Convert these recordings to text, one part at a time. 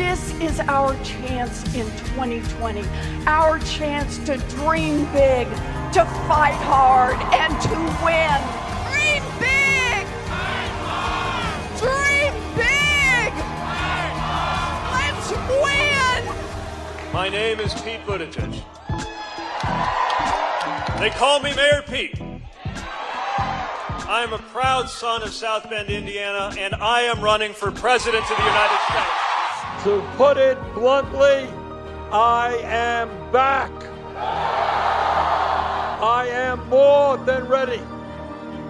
this is our chance in 2020, our chance to dream big, to fight hard, and to win. Dream big! Dream hard! Dream big! Let's win! My name is Pete Buttigieg. They call me Mayor Pete. I am a proud son of South Bend, Indiana, and I am running for President of the United States. To put it bluntly, I am back. I am more than ready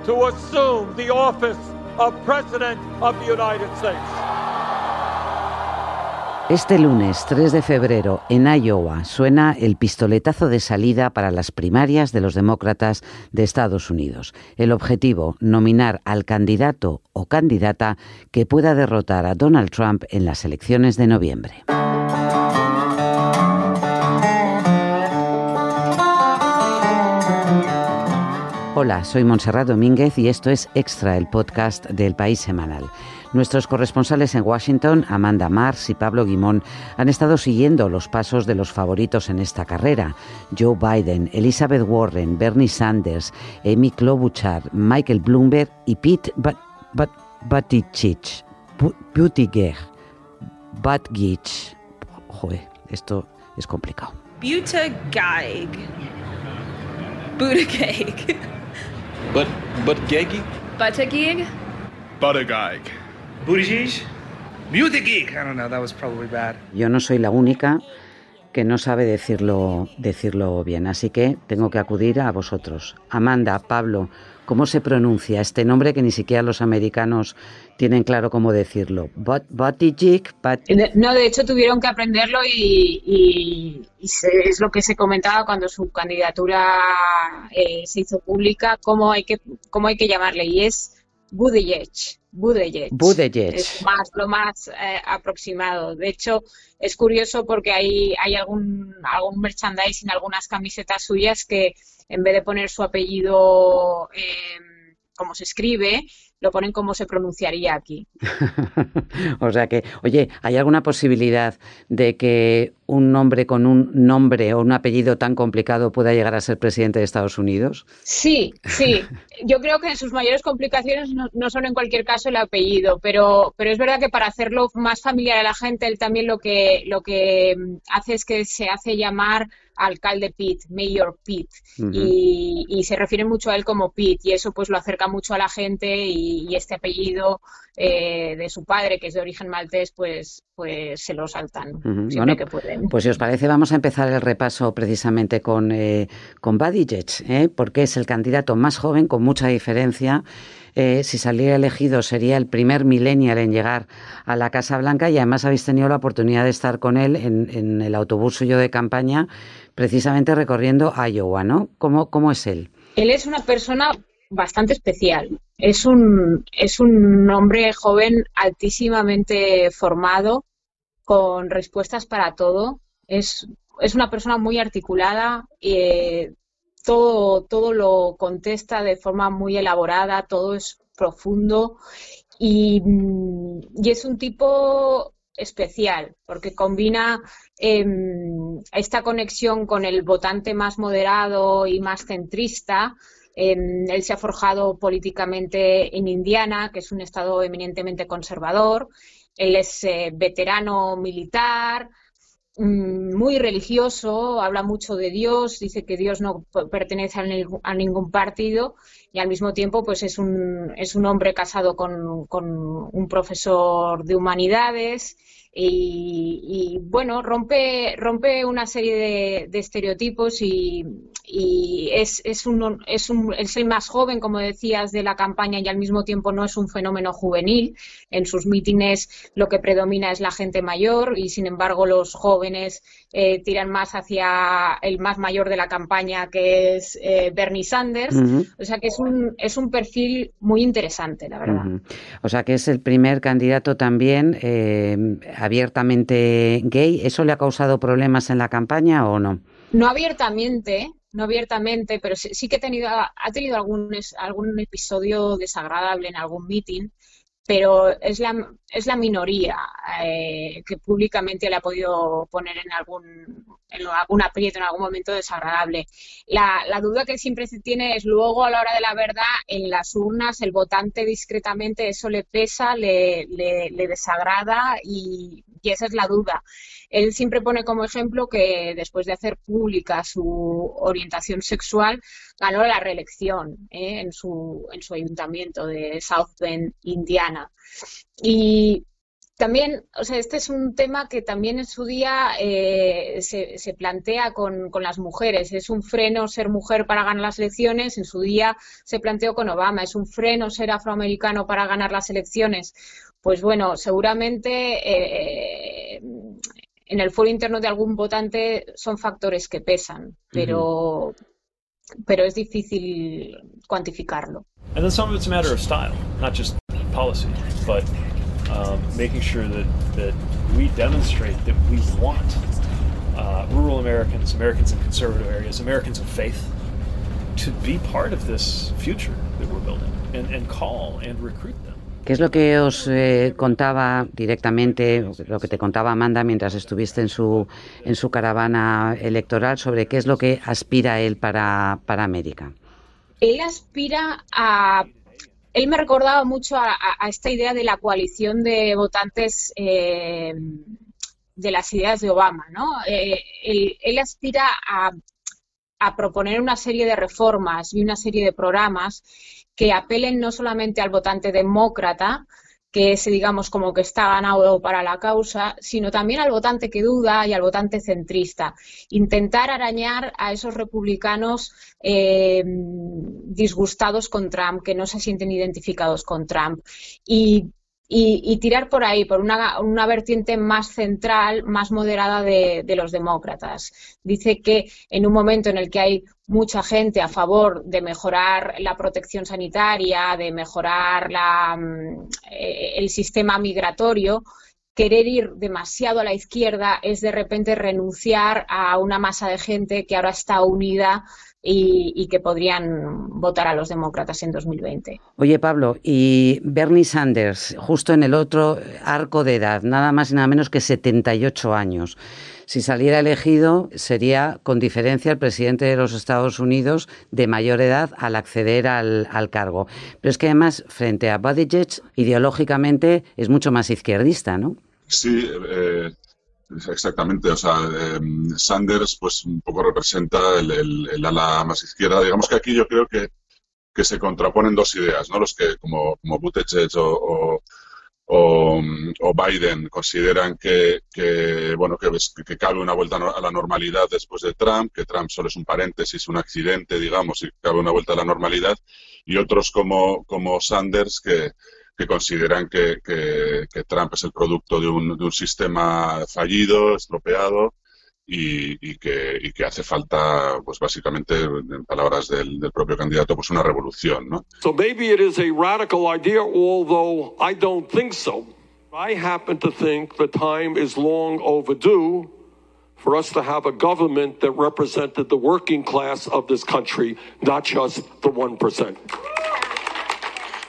to assume the office of President of the United States. Este lunes 3 de febrero en Iowa suena el pistoletazo de salida para las primarias de los demócratas de Estados Unidos. El objetivo, nominar al candidato o candidata que pueda derrotar a Donald Trump en las elecciones de noviembre. Hola, soy Montserrat Domínguez y esto es Extra, el podcast del País Semanal. Nuestros corresponsales en Washington, Amanda Mars y Pablo Guimón, han estado siguiendo los pasos de los favoritos en esta carrera. Joe Biden, Elizabeth Warren, Bernie Sanders, Amy Klobuchar, Michael Bloomberg y Pete Buttigieg. Buttigieg. Buttigieg. Joder, esto es complicado. Buttigieg. Buttigieg. But, but Geggy? Buttigieg? Buttigieg. Buttigieg? Buttigieg. I don't know, that was probably bad. Yo no soy la única que no sabe decirlo, decirlo bien, así que tengo que acudir a vosotros. Amanda, Pablo, ¿cómo se pronuncia este nombre que ni siquiera los americanos tienen claro cómo decirlo? Buttigieg. No, de hecho tuvieron que aprenderlo y, es lo que se comentaba cuando su candidatura eh, se hizo pública, cómo hay que, cómo hay que llamarle, y es Buttigieg. Buttigieg. Es más, lo más eh, aproximado. De hecho, es curioso porque hay, hay algún, algún merchandising, algunas camisetas suyas que en vez de poner su apellido eh, como se escribe, lo ponen como se pronunciaría aquí. o sea que, oye, ¿hay alguna posibilidad de que un nombre con un nombre o un apellido tan complicado pueda llegar a ser presidente de Estados Unidos? Sí, sí. Yo creo que sus mayores complicaciones no, son en cualquier caso el apellido, pero, pero es verdad que para hacerlo más familiar a la gente, él también lo que, lo que hace es que se hace llamar alcalde Pete, Mayor Pete, y, se refiere mucho a él como Pete, y eso pues lo acerca mucho a la gente y, este apellido eh, de su padre, que es de origen maltés, pues, pues se lo saltan siempre que pueden. Pues si os parece, vamos a empezar el repaso precisamente con, eh, con ¿eh? porque es el candidato más joven, con mucha diferencia. Eh, si saliera elegido sería el primer millennial en llegar a la Casa Blanca y además habéis tenido la oportunidad de estar con él en, el autobús suyo de campaña, precisamente recorriendo Iowa, ¿no? ¿Cómo, ¿Cómo es él? Él es una persona bastante especial. Es un, es un hombre joven altísimamente formado, con respuestas para todo. Es, es una persona muy articulada, eh, todo, todo lo contesta de forma muy elaborada, todo es profundo y, es un tipo especial porque combina em, esta conexión con el votante más moderado y más centrista. Em, él se ha forjado políticamente en Indiana, que es un estado eminentemente conservador. Él es eh, veterano militar, muy religioso, habla mucho de Dios, dice que Dios no pertenece a, ningún partido y al mismo tiempo pues es un, es un hombre casado con, con un profesor de humanidades y, bueno, rompe, rompe una serie de, estereotipos y, es, es, un, es, un, es el más joven, como decías, de la campaña y al mismo tiempo no es un fenómeno juvenil. En sus mítines lo que predomina es la gente mayor y sin embargo los jóvenes eh, tiran más hacia el más mayor de la campaña que es eh, Bernie Sanders. O sea que es un, es un perfil muy interesante, la verdad. O sea que es el primer candidato también. Eh, abiertamente gay, ¿eso le ha causado problemas en la campaña o no? No abiertamente, no abiertamente, pero sí, que ha tenido, ha tenido algún, algún episodio desagradable en algún meeting, pero es la, es la minoría eh, que públicamente le ha podido poner en algún, en algún aprieto, en algún momento desagradable. La, la, duda que siempre se tiene es luego a la hora de la verdad, en las urnas, el votante discretamente eso le pesa, le, le, le desagrada y, y esa es la duda. Él siempre pone como ejemplo que después de hacer pública su orientación sexual, ganó la reelección ¿eh? en, su, en su ayuntamiento de South Bend, Indiana. Y también, o sea, este es un tema que también en su día eh, se, se, plantea con, con, las mujeres. Es un freno ser mujer para ganar las elecciones. En su día se planteó con Obama. Es un freno ser afroamericano para ganar las elecciones. Pues bueno, seguramente eh, en el foro interno de algún votante son factores que pesan, pero, uh -huh. pero es difícil cuantificarlo. And then some of it's a matter of style, not just policy, but um, making sure that, that we demonstrate that we want uh, rural Americans, Americans in conservative areas, Americans of faith, to be part of this future that we're building and, and call and recruit them. ¿Qué es lo que os eh, contaba directamente, lo que te contaba Amanda mientras estuviste en su, en su caravana electoral sobre qué es lo que aspira él para, para América? Él aspira a él me recordaba mucho a, esta idea de la coalición de votantes eh, de las ideas de Obama, ¿no? Eh, él, él, aspira a, a, proponer una serie de reformas y una serie de programas que apelen no solamente al votante demócrata, que ese, digamos, como que está ganado para la causa, sino también al votante que duda y al votante centrista. Intentar arañar a esos republicanos eh, disgustados con Trump, que no se sienten identificados con Trump. Y y, y, tirar por ahí, por una, una, vertiente más central, más moderada de, de, los demócratas. Dice que en un momento en el que hay mucha gente a favor de mejorar la protección sanitaria, de mejorar la, eh, el sistema migratorio, querer ir demasiado a la izquierda es de repente renunciar a una masa de gente que ahora está unida y, y, que podrían votar a los demócratas en 2020. Oye, Pablo, y Bernie Sanders, justo en el otro arco de edad, nada más y nada menos que 78 años. Si saliera elegido, sería con diferencia el presidente de los Estados Unidos de mayor edad al acceder al, al cargo. Pero es que además, frente a Buttigieg, ideológicamente es mucho más izquierdista, ¿no? Sí, eh, Exactamente, o sea, eh, Sanders pues un poco representa el, el, ala más izquierda. Digamos que aquí yo creo que, que se contraponen dos ideas, ¿no? Los que como, como Buttigieg o, o Biden consideran que, que bueno que, que, cabe una vuelta a la normalidad después de Trump, que Trump solo es un paréntesis, un accidente, digamos, y cabe una vuelta a la normalidad, y otros como, como Sanders que que consideran que, que, Trump es el producto de un, de un sistema fallido, estropeado, y, y, que, y, que, hace falta, pues básicamente, en palabras del, del, propio candidato, pues una revolución, ¿no? So maybe it is a radical idea, although I don't think so. I happen to think the time is long overdue for us to have a government that represented the working class of this country, not just the 1%.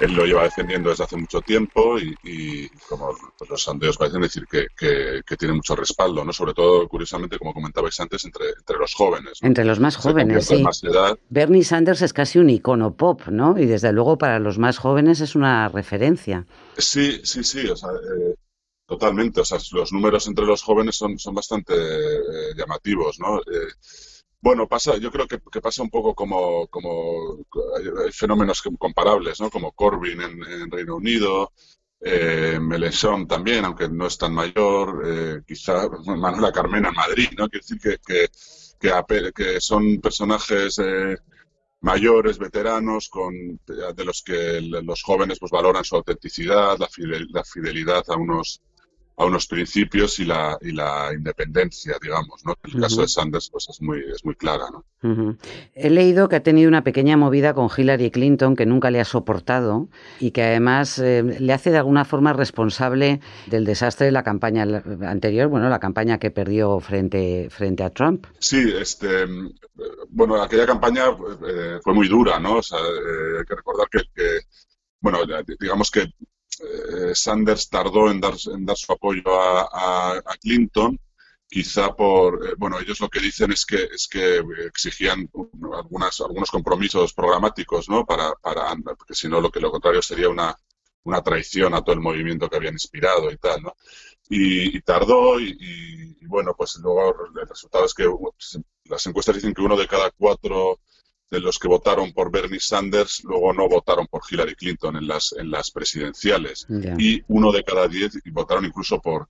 Él lo lleva defendiendo desde hace mucho tiempo y, y como pues los sondeos parecen decir que, que, que, tiene mucho respaldo, ¿no? Sobre todo, curiosamente, como comentabais antes, entre, entre los jóvenes. ¿no? Entre los más jóvenes, sí. Más edad. Bernie Sanders es casi un icono pop, ¿no? Y desde luego para los más jóvenes es una referencia. Sí, sí, sí, o sea, eh, totalmente. O sea, los números entre los jóvenes son, son bastante eh, llamativos, ¿no? Eh, bueno, pasa, yo creo que, que, pasa un poco como, como hay fenómenos comparables, ¿no? Como Corbyn en, Reino Unido, eh, Melechón también, aunque no es tan mayor, eh, quizá Manuela Carmena en Madrid, ¿no? Quiere decir que, que, que, que son personajes eh, mayores, veteranos, con, de los que los jóvenes pues valoran su autenticidad, la fidelidad a unos a unos principios y la, y la independencia, digamos, ¿no? El uh -huh. caso de Sanders pues es muy, es muy clara, ¿no? Uh -huh. He leído que ha tenido una pequeña movida con Hillary Clinton que nunca le ha soportado y que además eh, le hace de alguna forma responsable del desastre de la campaña anterior, bueno, la campaña que perdió frente, frente a Trump. Sí, este, bueno, aquella campaña eh, fue muy dura, ¿no? O sea, eh, hay que recordar que, que bueno, digamos que Sanders tardó en dar, en dar su apoyo a, Clinton, quizá por, eh, bueno, ellos lo que dicen es que, es que exigían algunos compromisos programáticos, ¿no? Para, para, porque si no, lo que lo contrario sería una, una traición a todo el movimiento que habían inspirado y tal, ¿no? Y, tardó y, bueno, pues luego el resultado es que las encuestas dicen que uno de cada cuatro de los que votaron por Bernie Sanders luego no votaron por Hillary Clinton en las, en las presidenciales. Y uno de cada diez votaron incluso por,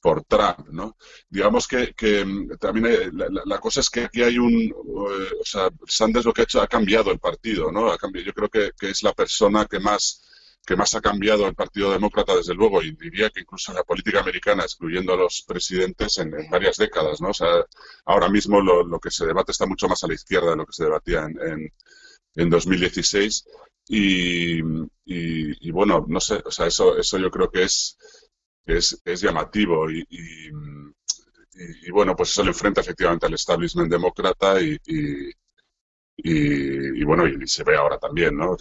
por Trump, ¿no? Digamos que, que mm, también la, cosa es que aquí hay un, eh, o sea, Sanders lo que ha hecho ha cambiado el partido, ¿no? Ha cambiado, yo creo que, que es la persona que más que más ha cambiado el Partido Demócrata, desde luego, y diría que incluso en la política americana, excluyendo a los presidentes en, varias décadas, ¿no? O sea, ahora mismo lo, que se debate está mucho más a la izquierda de lo que se debatía en, en, 2016. Y, y, bueno, no sé, o sea, eso, eso yo creo que es, es, es llamativo y, y, bueno, pues eso le enfrenta efectivamente al establishment demócrata y, y, bueno, y se ve ahora también, ¿no?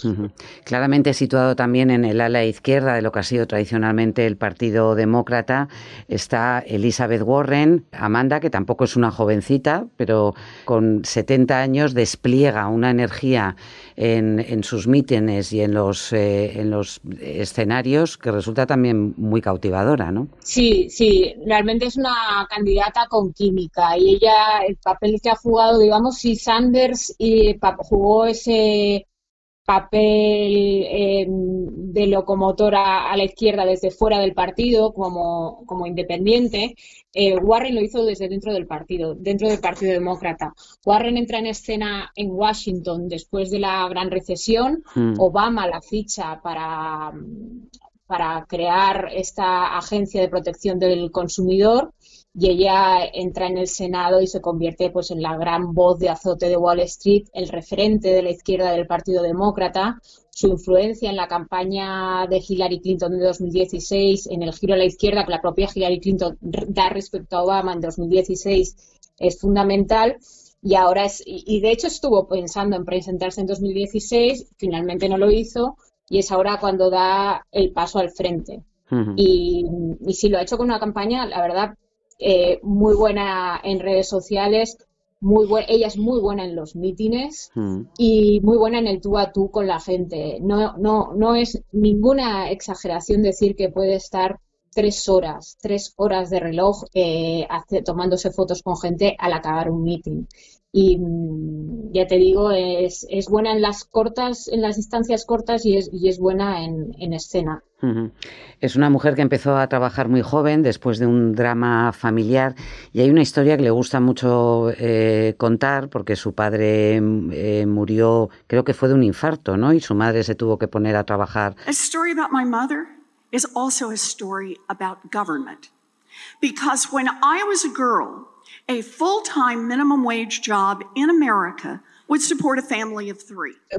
Claramente situado también en el ala izquierda de lo que ha sido tradicionalmente el Partido Demócrata está Elizabeth Warren, Amanda, que tampoco es una jovencita, pero con 70 años despliega una energía en, sus mítines y en los, eh, en los escenarios que resulta también muy cautivadora, ¿no? Sí, sí, realmente es una candidata con química y ella, el papel que ha jugado, digamos, si Sanders y jugó ese papel eh, de locomotora a la izquierda desde fuera del partido como, como independiente, eh, Warren lo hizo desde dentro del partido, dentro del Partido Demócrata. Warren entra en escena en Washington después de la gran recesión, hmm. Obama la ficha para, para crear esta agencia de protección del consumidor y ella entra en el Senado y se convierte pues en la gran voz de azote de Wall Street, el referente de la izquierda del Partido Demócrata, su influencia en la campaña de Hillary Clinton de 2016, en el giro a la izquierda que la propia Hillary Clinton da respecto a Obama en 2016 es fundamental. Y ahora es y de hecho estuvo pensando en presentarse en 2016, finalmente no lo hizo y es ahora cuando da el paso al frente. y, y si lo ha hecho con una campaña, la verdad, eh, muy buena en redes sociales, muy ella es muy buena en los mítines mm. y muy buena en el tú a tú con la gente. No, no, no es ninguna exageración decir que puede estar tres horas, tres horas de reloj eh, tomándose fotos con gente al acabar un meeting. Y mm, ya te digo, es, es, buena en las cortas, en las distancias cortas y es, y es buena en, en escena. Es una mujer que empezó a trabajar muy joven después de un drama familiar y hay una historia que le gusta mucho eh, contar porque su padre eh, murió, creo que fue de un infarto, ¿no? Y su madre se tuvo que poner a trabajar. A story about my mother is also a story about government. Because when I was a girl, a full-time minimum wage job in America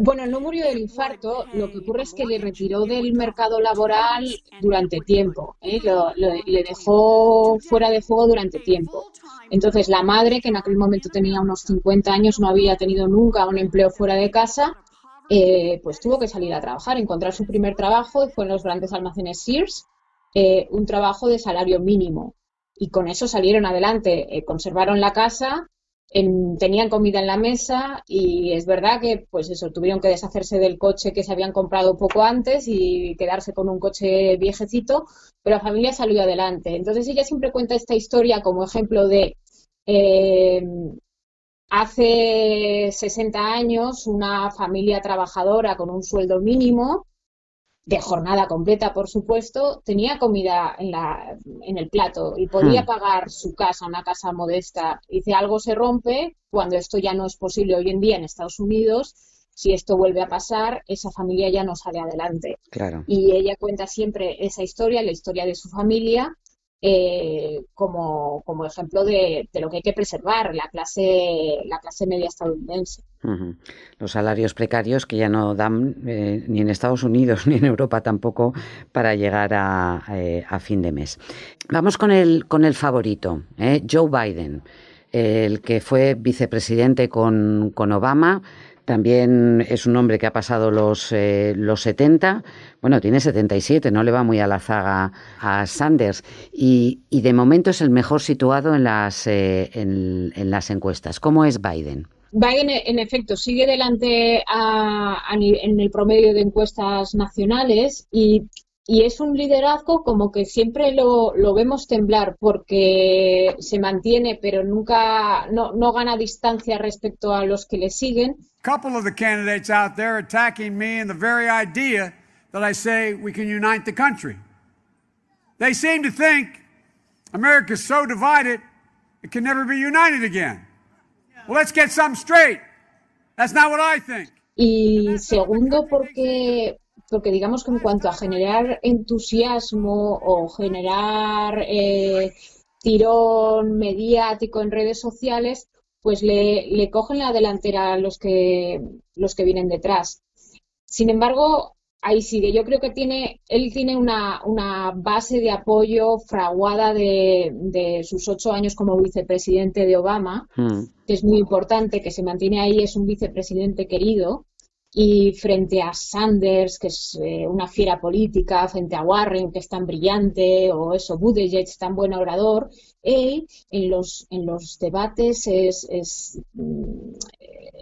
bueno, no murió del infarto, lo que ocurre es que le retiró del mercado laboral durante tiempo, ¿eh? le dejó fuera de juego durante tiempo. Entonces, la madre, que en aquel momento tenía unos 50 años, no había tenido nunca un empleo fuera de casa, eh, pues tuvo que salir a trabajar, encontrar su primer trabajo, fue en los grandes almacenes Sears, eh, un trabajo de salario mínimo. Y con eso salieron adelante, conservaron la casa tenían comida en la mesa y es verdad que pues eso tuvieron que deshacerse del coche que se habían comprado poco antes y quedarse con un coche viejecito, pero la familia salió adelante. Entonces ella siempre cuenta esta historia como ejemplo de eh, hace 60 años una familia trabajadora con un sueldo mínimo de jornada completa, por supuesto, tenía comida en, la, en el plato y podía hmm. pagar su casa, una casa modesta. Y si algo se rompe, cuando esto ya no es posible hoy en día en Estados Unidos, si esto vuelve a pasar, esa familia ya no sale adelante. Claro. Y ella cuenta siempre esa historia, la historia de su familia, eh, como, como, ejemplo de, lo que hay que preservar, la clase, la clase media estadounidense. Los salarios precarios que ya no dan eh, ni en Estados Unidos ni en Europa tampoco para llegar a, eh, a fin de mes. Vamos con el, con el favorito, Joe Biden, el que fue vicepresidente con, con Obama también es un hombre que ha pasado los, eh, los 70, bueno, tiene 77, no le va muy a la zaga a Sanders, y, de momento es el mejor situado en las, eh, en, las encuestas. ¿Cómo es Biden? Biden, en efecto, sigue delante en el promedio de encuestas nacionales y y es un liderazgo como que siempre lo, lo, vemos temblar porque se mantiene pero nunca no, no gana distancia respecto a los que le siguen. Couple of the candidates out there attacking me and the very idea that I say we can unite the country. They seem to think America's so divided it can never be united again. Well, let's get something straight. That's not what I think. Y segundo porque porque digamos que en cuanto a generar entusiasmo o generar eh, tirón mediático en redes sociales, pues le, cogen la delantera a los que, los que vienen detrás. Sin embargo, ahí sigue. Yo creo que tiene, él tiene una, base de apoyo fraguada de, sus ocho años como vicepresidente de Obama, hmm. que es muy importante, que se mantiene ahí, es un vicepresidente querido y frente a Sanders, que es eh, una fiera política, frente a Warren, que es tan brillante, o eso, Buttigieg, tan buen orador, él en los, en los debates es, es, mm,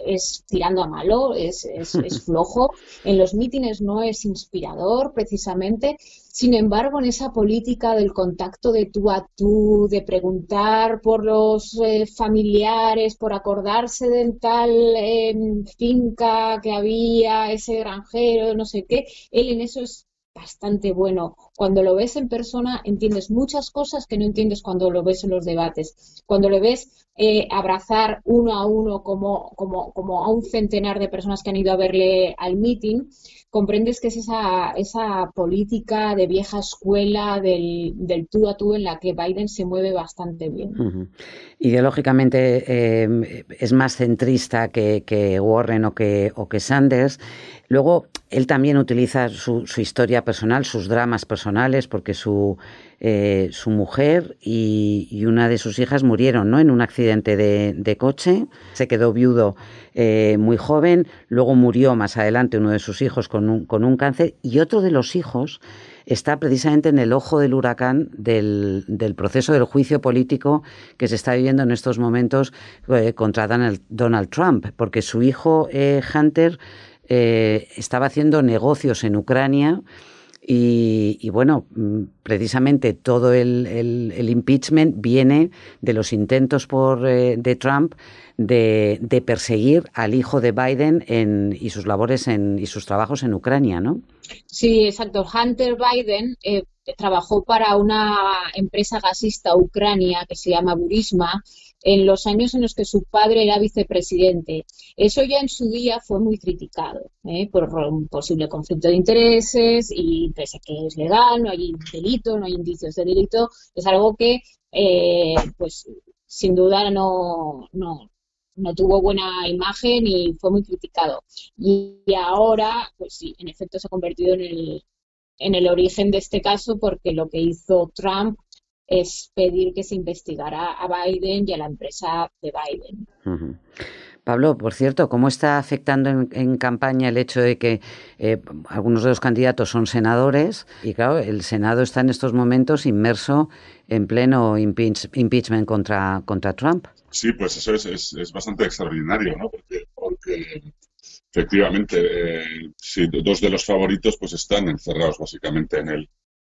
es tirando a malo, es, es, es flojo, en los mítines no es inspirador precisamente, sin embargo, en esa política del contacto de tú a tú, de preguntar por los eh, familiares, por acordarse del tal em, finca que había, ese granjero, no sé qué, él en eso es bastante bueno. Cuando lo ves en persona entiendes muchas cosas que no entiendes cuando lo ves en los debates. Cuando lo ves eh, abrazar uno a uno como, como, como a un centenar de personas que han ido a verle al meeting, comprendes que es esa, esa política de vieja escuela del, del, tú a tú en la que Biden se mueve bastante bien. Ideológicamente eh, es más centrista que, que, Warren o que, o que Sanders. Luego, él también utiliza su, su historia personal, sus dramas personales, porque su eh, su mujer y, una de sus hijas murieron ¿no? en un accidente de, coche. Se quedó viudo eh, muy joven, luego murió más adelante uno de sus hijos con un, con un cáncer y otro de los hijos está precisamente en el ojo del huracán del, proceso del juicio político que se está viviendo en estos momentos eh, contra Donald, Trump, porque su hijo Hunter estaba haciendo negocios en Ucrania y, bueno, mm, precisamente todo el, impeachment viene de los intentos por, eh, de Trump de, perseguir al hijo de Biden en, y sus labores en, y sus trabajos en Ucrania, ¿no? Sí, exacto. Hunter Biden eh, trabajó para una empresa gasista ucrania que se llama Burisma en los años en los que su padre era vicepresidente. Eso ya en su día fue muy criticado ¿eh? por un posible conflicto de intereses y pese a que es legal, no hay delito, no hay indicios de delito, es algo que eh, pues sin duda no, no, no tuvo buena imagen y fue muy criticado. Y, ahora, pues sí, en efecto se ha convertido en el, en el origen de este caso porque lo que hizo Trump es pedir que se investigara a Biden y a la empresa de Biden. Pablo, por cierto, ¿cómo está afectando en, campaña el hecho de que eh, algunos de los candidatos son senadores y claro, el Senado está en estos momentos inmerso en pleno impeachment contra, contra Trump? Sí, pues eso es, es, bastante extraordinario, ¿no? Porque, porque efectivamente, eh, dos de los favoritos pues están encerrados básicamente en el,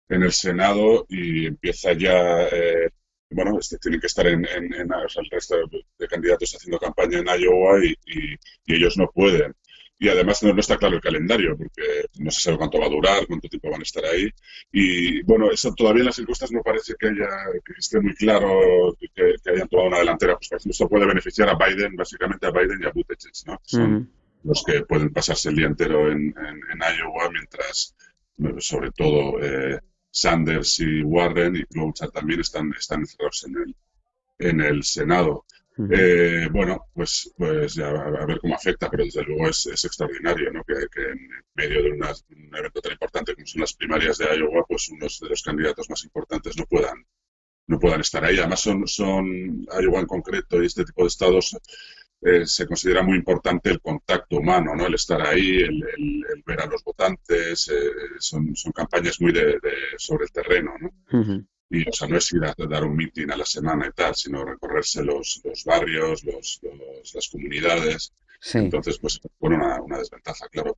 en el Senado y empieza ya, eh, bueno, este, tienen que estar en, el resto de candidatos haciendo campaña en Iowa y, ellos no pueden. Y además no, está claro el calendario, porque no se sabe cuánto va a durar, cuánto tiempo van a estar ahí. Y bueno, eso todavía en las encuestas no parece que haya que esté muy claro que, hayan tomado una delantera. Pues esto puede beneficiar a Biden, básicamente a Biden y a Buttigieg, ¿no? Son los que pueden pasarse el día entero en, Iowa, mientras, sobre todo, eh, Sanders y Warren y Klobuchar también están, están encerrados en el, en el Senado. Eh, bueno, pues, pues ya a ver cómo afecta, pero desde luego es, extraordinario ¿no? que, en medio de un evento tan importante como son las primarias de Iowa, pues unos de los candidatos más importantes no puedan, no puedan estar ahí. Además, son, son Iowa en concreto y este tipo de estados eh, se considera muy importante el contacto humano, ¿no? El estar ahí, el, ver a los votantes, eh, son, son, campañas muy de, sobre el terreno, ¿no? Y, o sea, no es ir a dar un meeting a la semana y tal, sino recorrerse los, los barrios, los, las comunidades, entonces, pues pone una, desventaja, claro.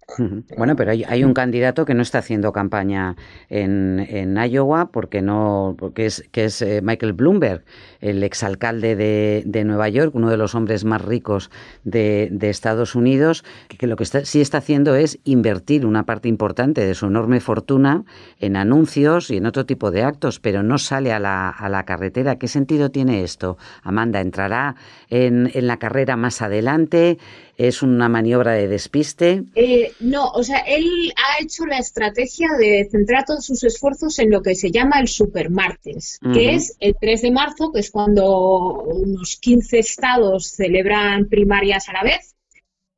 Bueno, pero hay, un candidato que no está haciendo campaña en, en Iowa porque no, porque es que es eh, Michael Bloomberg, el exalcalde de, de Nueva York, uno de los hombres más ricos de, de Estados Unidos, que, lo que sí está haciendo es invertir una parte importante de su enorme fortuna en anuncios y en otro tipo de actos, pero no sale a la, a la carretera. ¿Qué sentido tiene esto? Amanda, ¿entrará en, en la carrera más adelante? ¿Es una maniobra de despiste? Eh, no, o sea, él ha hecho la estrategia de centrar todos sus esfuerzos en lo que se llama el supermartes, que es el 3 de marzo, que es cuando unos 15 estados celebran primarias a la vez.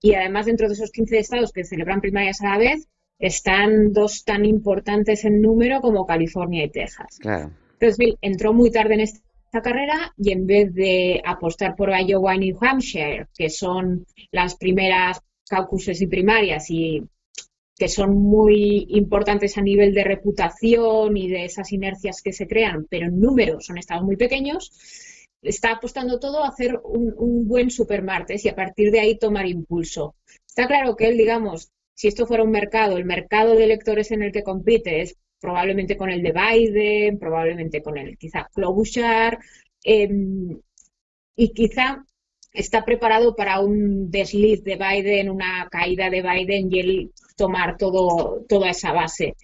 Y además, dentro de esos 15 estados que celebran primarias a la vez, están dos tan importantes en número como California y Texas. Claro. Entonces, Bill entró muy tarde en este carrera y en vez de apostar por Iowa y New Hampshire, que son las primeras caucuses y primarias y que son muy importantes a nivel de reputación y de esas inercias que se crean, pero en número son estados muy pequeños, está apostando todo a hacer un, un buen supermartes y a partir de ahí tomar impulso. Está claro que él, digamos, si esto fuera un mercado, el mercado de electores en el que compite es probablemente con el de Biden, probablemente con el quizá Klobuchar, em, y quizá está preparado para un desliz de Biden, una caída de Biden y él tomar todo, toda esa base.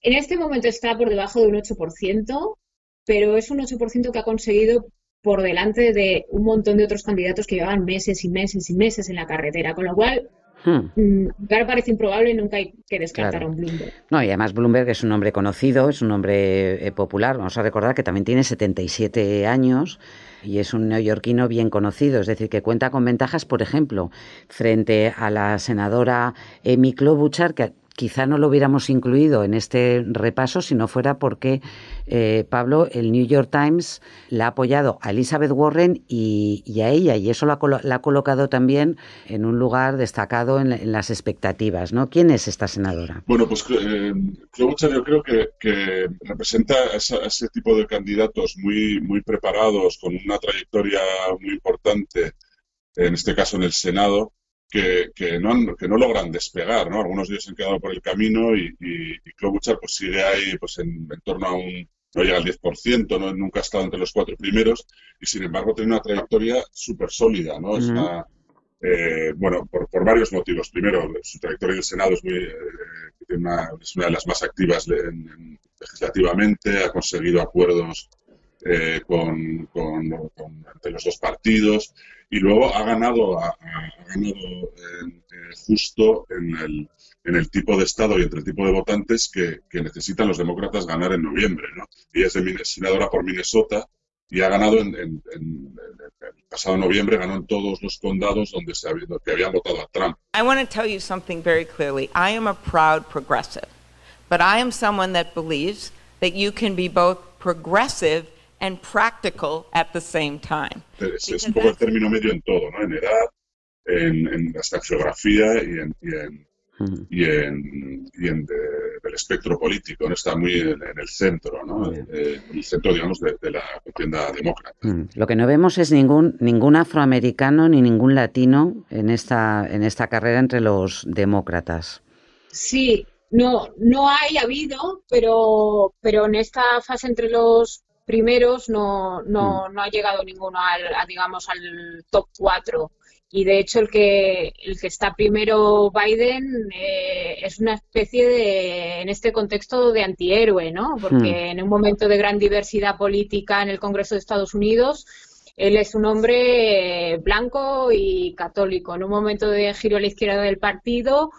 En este momento está por debajo de un 8%, pero es un 8% que ha conseguido por delante de un montón de otros candidatos que llevaban meses y meses y meses en la carretera, con lo cual Hmm. Mm, parece improbable, nunca hay que descartar a un Bloomberg. No, y además Bloomberg es un hombre conocido, es un hombre eh, popular. Vamos a recordar que también tiene 77 años y es un neoyorquino bien conocido, es decir, que cuenta con ventajas, por ejemplo, frente a la senadora Amy Klobuchar, que quizá no lo hubiéramos incluido en este repaso si no fuera porque, eh, Pablo, el New York Times la ha apoyado a Elizabeth Warren y, a ella, y eso la, ha colocado también en un lugar destacado en, las expectativas. ¿no? ¿Quién es esta senadora? Bueno, pues eh, yo creo que, representa a ese, tipo de candidatos muy, muy preparados, con una trayectoria muy importante, en este caso en el Senado, que, que, no, que no logran despegar, ¿no? Algunos de ellos se han quedado por el camino y, y, y Klobuchar pues sigue ahí pues en, torno a un, no llega al 10%, ¿no? nunca ha estado entre los cuatro primeros y sin embargo tiene una trayectoria súper sólida, ¿no? Es una, eh, bueno, por, por, varios motivos. Primero, su trayectoria en el Senado es, muy, eh, una, es una de las más activas legislativamente, ha conseguido acuerdos eh, con, con, entre los dos partidos y luego ha ganado, ha, ganado eh, justo en el, en el tipo de Estado y entre el tipo de votantes que, necesitan los demócratas ganar en noviembre. ¿no? Y es de, senadora por Minnesota y ha ganado en, el pasado noviembre, ganó en todos los condados donde se había, que habían votado a Trump. I want to tell you something very clearly. I am a proud progressive, but I am someone that believes that you can be both progressive and practical at the same time. Es, es un poco el término medio en todo, ¿no? En edad, en, en hasta geografía y en, y en, y en, y en de, del espectro político, ¿no? Está muy en, en el centro, ¿no? Eh, el centro, digamos, de, de la contienda demócrata. Lo que no vemos es ningún, ningún afroamericano ni ningún latino en esta, en esta carrera entre los demócratas. Sí, no, no hay habido, pero, pero en esta fase entre los primeros no, no, mm. no ha llegado ninguno al, digamos, al top 4. Y de hecho el que, el que está primero Biden eh, es una especie de, en este contexto, de antihéroe, ¿no? Porque mm. en un momento de gran diversidad política en el Congreso de Estados Unidos, él es un hombre blanco y católico. En un momento de giro a la izquierda del partido,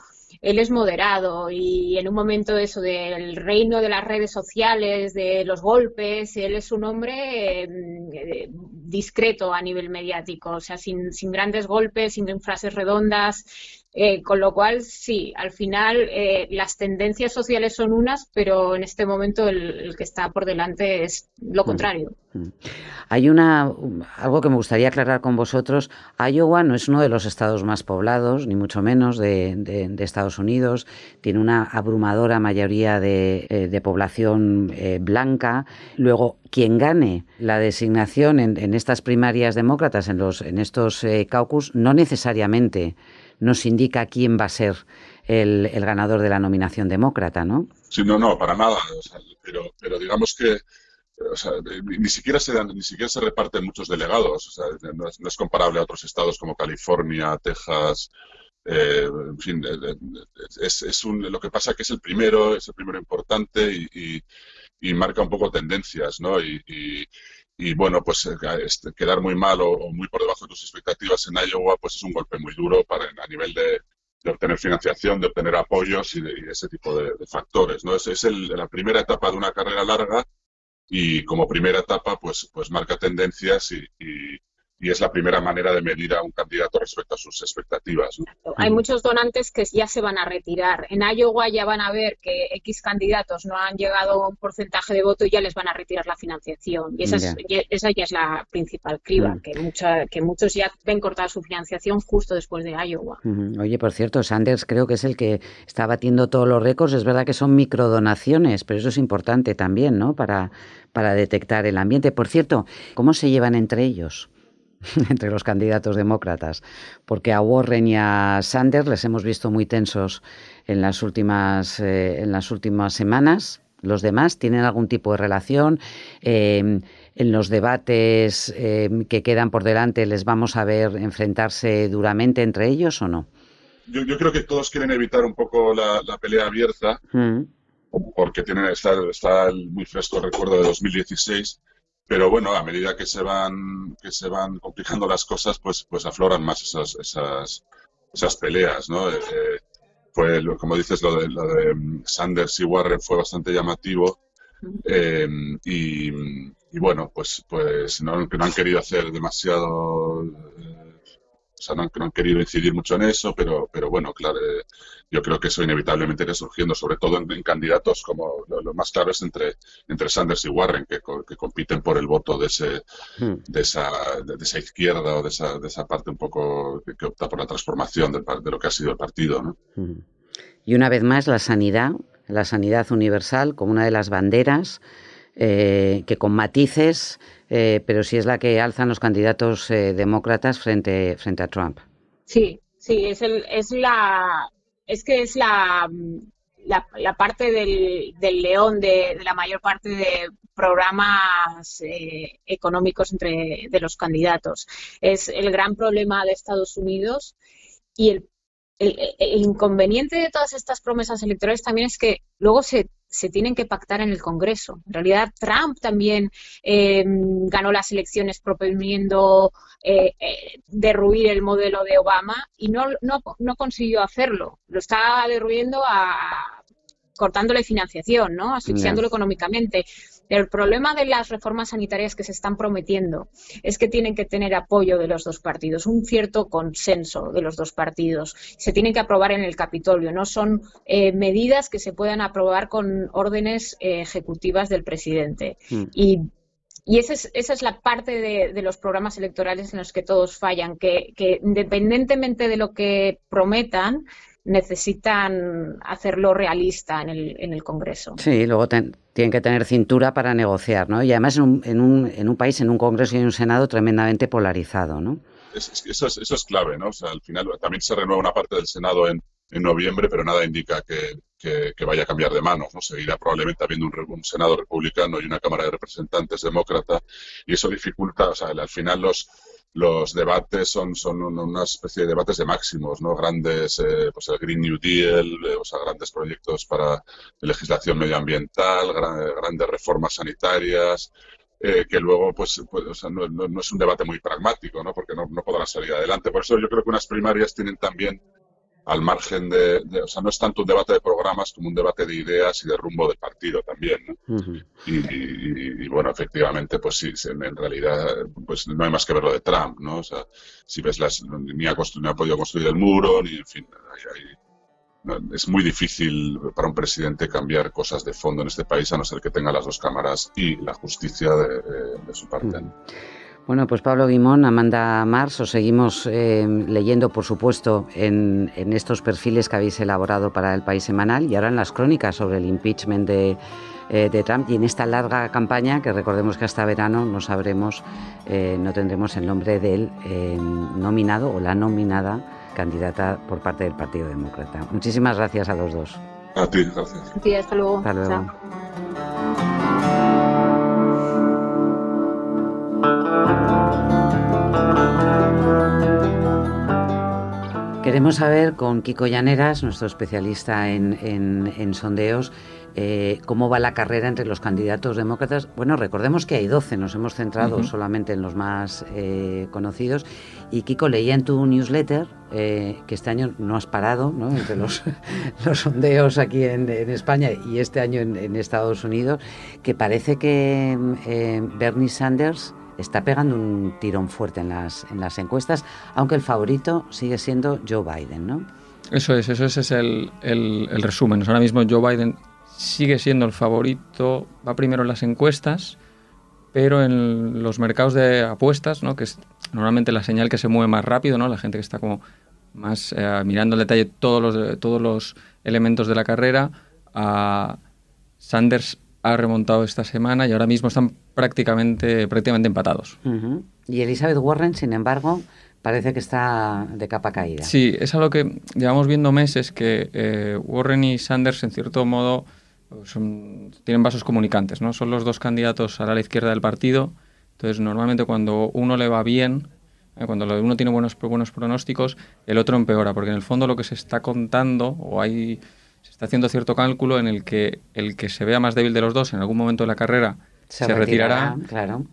él es moderado y en un momento eso del reino de las redes sociales, de los golpes, él es un hombre eh, discreto a nivel mediático, o sea, sin, sin grandes golpes, sin frases redondas, Eh, con lo cual, sí, al final eh, las tendencias sociales son unas, pero en este momento el, que está por delante es lo mm. contrario. Mm. Hay una algo que me gustaría aclarar con vosotros. Iowa no es uno de los estados más poblados, ni mucho menos, de, Estados Unidos. Tiene una abrumadora mayoría de, eh, población blanca. Luego, quien gane la designación en, estas primarias demócratas, en, los, en estos caucus, no necesariamente nos indica quién va a ser el, ganador de la nominación demócrata, ¿no? Sí, no, no, para nada. pero, pero digamos que ni siquiera se ni siquiera se reparten muchos delegados. no, es, comparable a otros estados como California, Texas. Eh, en fin, eh, eh, es, lo que pasa que es el primero, es el primero importante y, marca un poco tendencias, ¿no? y, y bueno, pues eh, este, quedar muy mal o, muy por debajo de tus expectativas en Iowa, pues es un golpe muy duro para a nivel de, obtener financiación, de obtener apoyos y, de, ese tipo de, factores. ¿no? Es, es la primera etapa de una carrera larga y como primera etapa, pues, pues marca tendencias y, y es la primera manera de medir a un candidato respecto a sus expectativas. Hay muchos donantes que ya se van a retirar. En Iowa ya van a ver que X candidatos no han llegado a un porcentaje de voto y ya les van a retirar la financiación. Y esa, ya. Es, la principal criba, mm. que, mucha, que muchos ya ven cortada su financiación justo después de Iowa. Oye, por cierto, Sanders creo que es el que está batiendo todos los récords. Es verdad que son microdonaciones, pero eso es importante también, ¿no? Para, para detectar el ambiente. Por cierto, ¿cómo se llevan entre ellos? entre los candidatos demócratas, porque a Warren y a Sanders les hemos visto muy tensos en las últimas, eh, en las últimas semanas. Los demás tienen algún tipo de relación. Eh, en los debates eh, que quedan por delante, ¿les vamos a ver enfrentarse duramente entre ellos o no? Yo, creo que todos quieren evitar un poco la, pelea abierta, mm. porque tienen, está, está muy fresco el recuerdo de 2016 pero bueno, a medida que se van que se van complicando las cosas, pues pues afloran más esas esas, esas peleas, ¿no? Eh, eh, fue como dices lo de, lo de mm, Sanders y Warren fue bastante llamativo eh, y, y, bueno, pues pues no, no han querido hacer demasiado o sea, no han, querido incidir mucho en eso, pero, pero bueno, claro, eh, yo creo que eso inevitablemente irá surgiendo, sobre todo en, candidatos como lo, más claro es entre, entre Sanders y Warren, que, que compiten por el voto de, ese, hmm. de, esa, de, esa izquierda o de esa, de esa parte un poco que, opta por la transformación de, de, lo que ha sido el partido. ¿no? Hmm. Y una vez más, la sanidad, la sanidad universal como una de las banderas eh, que con matices eh, pero sí es la que alzan los candidatos eh, demócratas frente, frente a Trump. Sí, sí, es, el, es la, es que es la, la, parte del, del león de, la mayor parte de programas eh, económicos entre de los candidatos. Es el gran problema de Estados Unidos y el, el, el, inconveniente de todas estas promesas electorales también es que luego se se tienen que pactar en el Congreso. En realidad, Trump también eh, ganó las elecciones proponiendo eh, eh, derruir el modelo de Obama y no, no, no consiguió hacerlo. Lo está derruyendo a, cortándole financiación, ¿no? asfixiándolo económicamente. El problema de las reformas sanitarias que se están prometiendo es que tienen que tener apoyo de los dos partidos, un cierto consenso de los dos partidos. Se tienen que aprobar en el Capitolio, no son eh, medidas que se puedan aprobar con órdenes eh, ejecutivas del presidente. Hmm. Y esa es, la parte de, los programas electorales en los que todos fallan, que, independientemente de lo que prometan, necesitan hacerlo realista en el, en el Congreso. Sí, luego tienen que tener cintura para negociar, ¿no? Y además en un, en un, en un país, en un Congreso y un Senado tremendamente polarizado, ¿no? eso, es, eso es clave, ¿no? O sea, al final también se renueva una parte del Senado en, en noviembre, pero nada indica que, que, vaya a cambiar de manos. ¿no? Seguirá probablemente habiendo un, un, Senado republicano y una Cámara de Representantes demócrata, y eso dificulta, o sea, al final los, los debates son, son una especie de debates de máximos, ¿no? Grandes, eh, pues el Green New Deal, eh, o sea, grandes proyectos para legislación medioambiental, grandes reformas sanitarias, eh, que luego, pues, pues o sea, no, no, es un debate muy pragmático, ¿no? Porque no, no podrán salir adelante. Por eso yo creo que unas primarias tienen también al margen de, O sea, no es tanto un debate de programas como un debate de ideas y de rumbo del partido también. ¿no? y, bueno, efectivamente, pues sí, en, realidad pues no hay más que ver lo de Trump, ¿no? O sea, si ves las... Ni ha, ha podido construir el muro, ni en fin, es muy difícil para un presidente cambiar cosas de fondo en este país a no ser que tenga las dos cámaras y la justicia de, su parte. Bueno, pues Pablo Guimón, Amanda Mars, os seguimos eh, leyendo, por supuesto, en, estos perfiles que habéis elaborado para el País Semanal y ahora en las crónicas sobre el impeachment de, eh, Trump y en esta larga campaña que recordemos que hasta verano no sabremos, eh, no tendremos el nombre del nominado o la nominada candidata por parte del Partido Demócrata. Muchísimas gracias a los dos. A ti, gracias. A ti, hasta luego. Hasta luego. Queremos saber con Kiko Llaneras, nuestro especialista en, sondeos, eh, cómo va la carrera entre los candidatos demócratas. Bueno, recordemos que hay 12, nos hemos centrado solamente en los más eh, conocidos. Y Kiko, leía en tu newsletter eh, que este año no has parado ¿no? entre los, los sondeos aquí en, España y este año en, Estados Unidos, que parece que Bernie Sanders está pegando un tirón fuerte en las, en las encuestas, aunque el favorito sigue siendo Joe Biden, ¿no? Eso es, eso es, el, resumen. Ahora mismo Joe Biden sigue siendo el favorito, va primero en las encuestas, pero en los mercados de apuestas, ¿no? que es normalmente la señal que se mueve más rápido, ¿no? la gente que está como más eh, mirando al detalle todos los, todos los elementos de la carrera, a Sanders ha remontado esta semana y ahora mismo están prácticamente, prácticamente empatados. Y Elizabeth Warren, sin embargo, parece que está de capa caída. Sí, es algo que llevamos viendo meses que eh, Warren y Sanders, en cierto modo, tienen vasos comunicantes, ¿no? Son los dos candidatos a la izquierda del partido. Entonces, normalmente cuando uno le va bien, eh, cuando uno tiene buenos, buenos pronósticos, el otro empeora, porque en el fondo lo que se está contando, o hay se está haciendo cierto cálculo en el que el que se vea más débil de los dos en algún momento de la carrera se, retirará,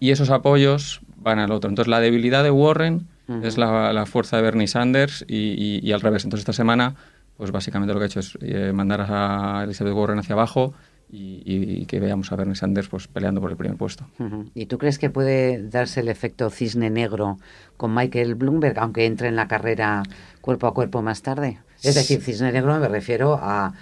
y esos apoyos van al otro. Entonces la debilidad de Warren es la, fuerza de Bernie Sanders y, al revés. Entonces esta semana, pues básicamente lo que ha hecho es eh, mandar a Elizabeth Warren hacia abajo y, que veamos a Bernie Sanders pues, peleando por el primer puesto. ¿Y tú crees que puede darse el efecto cisne negro con Michael Bloomberg, aunque entre en la carrera cuerpo a cuerpo más tarde? Es decir, cisne negro me refiero a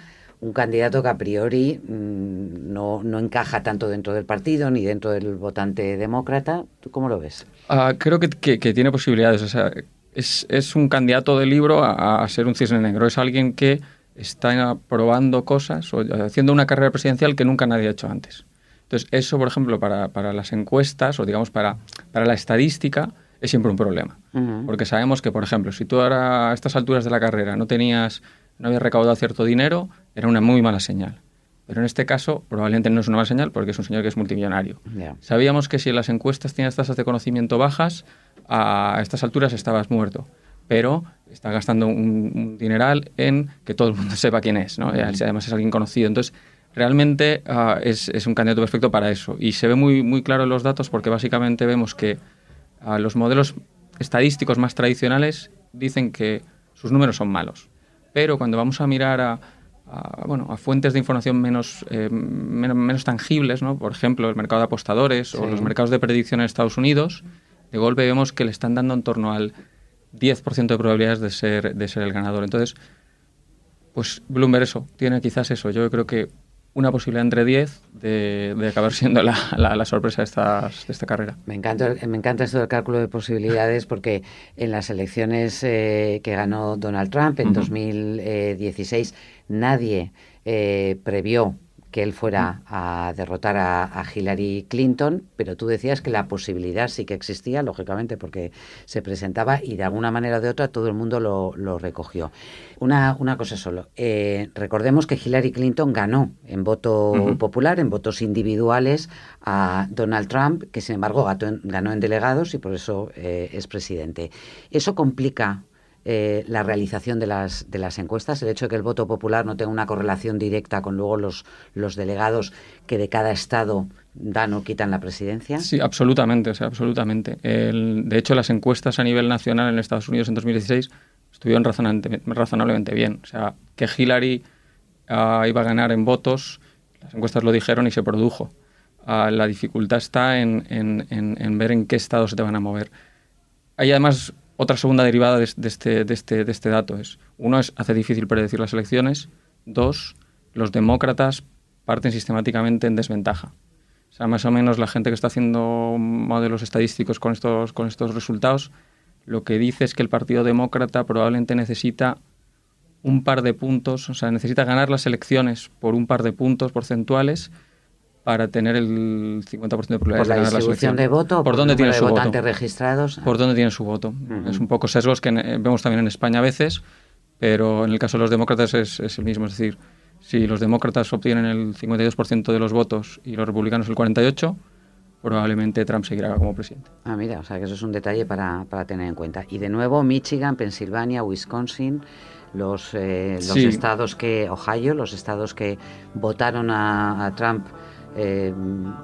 un candidato que a priori mm, no, no, encaja tanto dentro del partido ni dentro del votante demócrata. ¿Tú cómo lo ves? Ah, creo que, que, tiene posibilidades. O sea, es, es un candidato de libro a, a, ser un cisne negro. Es alguien que está probando cosas o haciendo una carrera presidencial que nunca nadie ha hecho antes. Entonces, eso, por ejemplo, para, para las encuestas o digamos para, para la estadística, es siempre un problema. Porque sabemos que, por ejemplo, si tú ahora a estas alturas de la carrera no tenías, no habías recaudado cierto dinero, era una muy mala señal. Pero en este caso probablemente no es una mala señal porque es un señor que es multimillonario. Sabíamos que si en las encuestas tienes tasas de conocimiento bajas, a estas alturas estabas muerto. Pero está gastando un, dineral en que todo el mundo sepa quién es, ¿no? Además es alguien conocido. Entonces, realmente ah, es, es, un candidato perfecto para eso. Y se ve muy, muy claro en los datos porque básicamente vemos que los modelos estadísticos más tradicionales dicen que sus números son malos. Pero cuando vamos a mirar a, bueno, a fuentes de información menos, eh, menos, tangibles, ¿no? por ejemplo, el mercado de apostadores o los mercados de predicción en Estados Unidos, de golpe vemos que le están dando en torno al 10% de probabilidades de ser, de ser el ganador. Entonces, pues Bloomberg eso, tiene quizás eso. Yo creo que una posibilidad entre 10 de, acabar siendo la, la, sorpresa de, estas, de esta carrera. Me encanta, me encanta esto del cálculo de posibilidades porque en las elecciones eh, que ganó Donald Trump en 2016 nadie eh, previó que él fuera a derrotar a, Hillary Clinton, pero tú decías que la posibilidad sí que existía, lógicamente, porque se presentaba y de alguna manera o de otra todo el mundo lo, recogió. Una, una, cosa solo, eh, recordemos que Hillary Clinton ganó en voto popular, en votos individuales, a Donald Trump, que sin embargo ganó en delegados y por eso eh, es presidente. Eso complica eh, la realización de las, de las encuestas, el hecho de que el voto popular no tenga una correlación directa con luego los, los delegados que de cada estado dan o quitan la presidencia? Sí, absolutamente, o sea, absolutamente. de hecho, las encuestas a nivel nacional en Estados Unidos en 2016 estuvieron razonablemente, bien. O sea, que Hillary ah, iba a ganar en votos, las encuestas lo dijeron y se produjo. Ah, la dificultad está en, en, ver en qué estado se te van a mover. Hay además otra segunda derivada de, este, este, de este dato. Es, uno es, hace difícil predecir las elecciones. Dos, los demócratas parten sistemáticamente en desventaja. O sea, más o menos la gente que está haciendo modelos estadísticos con estos, con estos resultados, lo que dice es que el Partido Demócrata probablemente necesita un par de puntos, o sea, necesita ganar las elecciones por un par de puntos porcentuales para tener el 50% de probabilidades ¿Por la de ganar distribución de voto? ¿Por, dónde tiene su votantes voto? registrados? ¿Por dónde tiene su voto? Es un poco sesgos que eh, vemos también en España a veces, pero en el caso de los demócratas es, es el mismo. Es decir, si los demócratas obtienen el 52% de los votos y los republicanos el 48%, probablemente Trump seguirá como presidente. Ah, mira, o sea que eso es un detalle para, para tener en cuenta. Y de nuevo, Michigan, Pensilvania, Wisconsin, los, eh, los Sí. estados que, Ohio, los estados que votaron a, a Trump eh,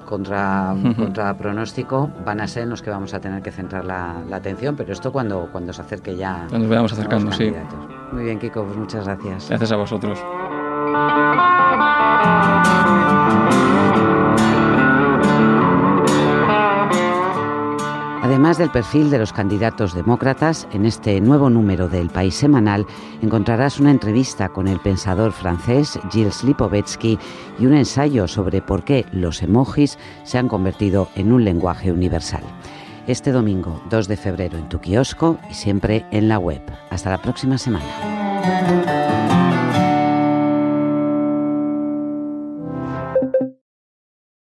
contra, contra pronóstico, van a ser en los que vamos a tener que centrar la, la atención, pero esto cuando, cuando se acerque ya. Cuando nos vayamos acercando, sí. Muy bien, Kiko, pues muchas gracias. Gracias a vosotros. Además del perfil de los candidatos demócratas, en este nuevo número del País Semanal encontrarás una entrevista con el pensador francés Gilles Lipovetsky y un ensayo sobre por qué los emojis se han convertido en un lenguaje universal. Este domingo 2 de febrero en tu kiosco y siempre en la web. Hasta la próxima semana.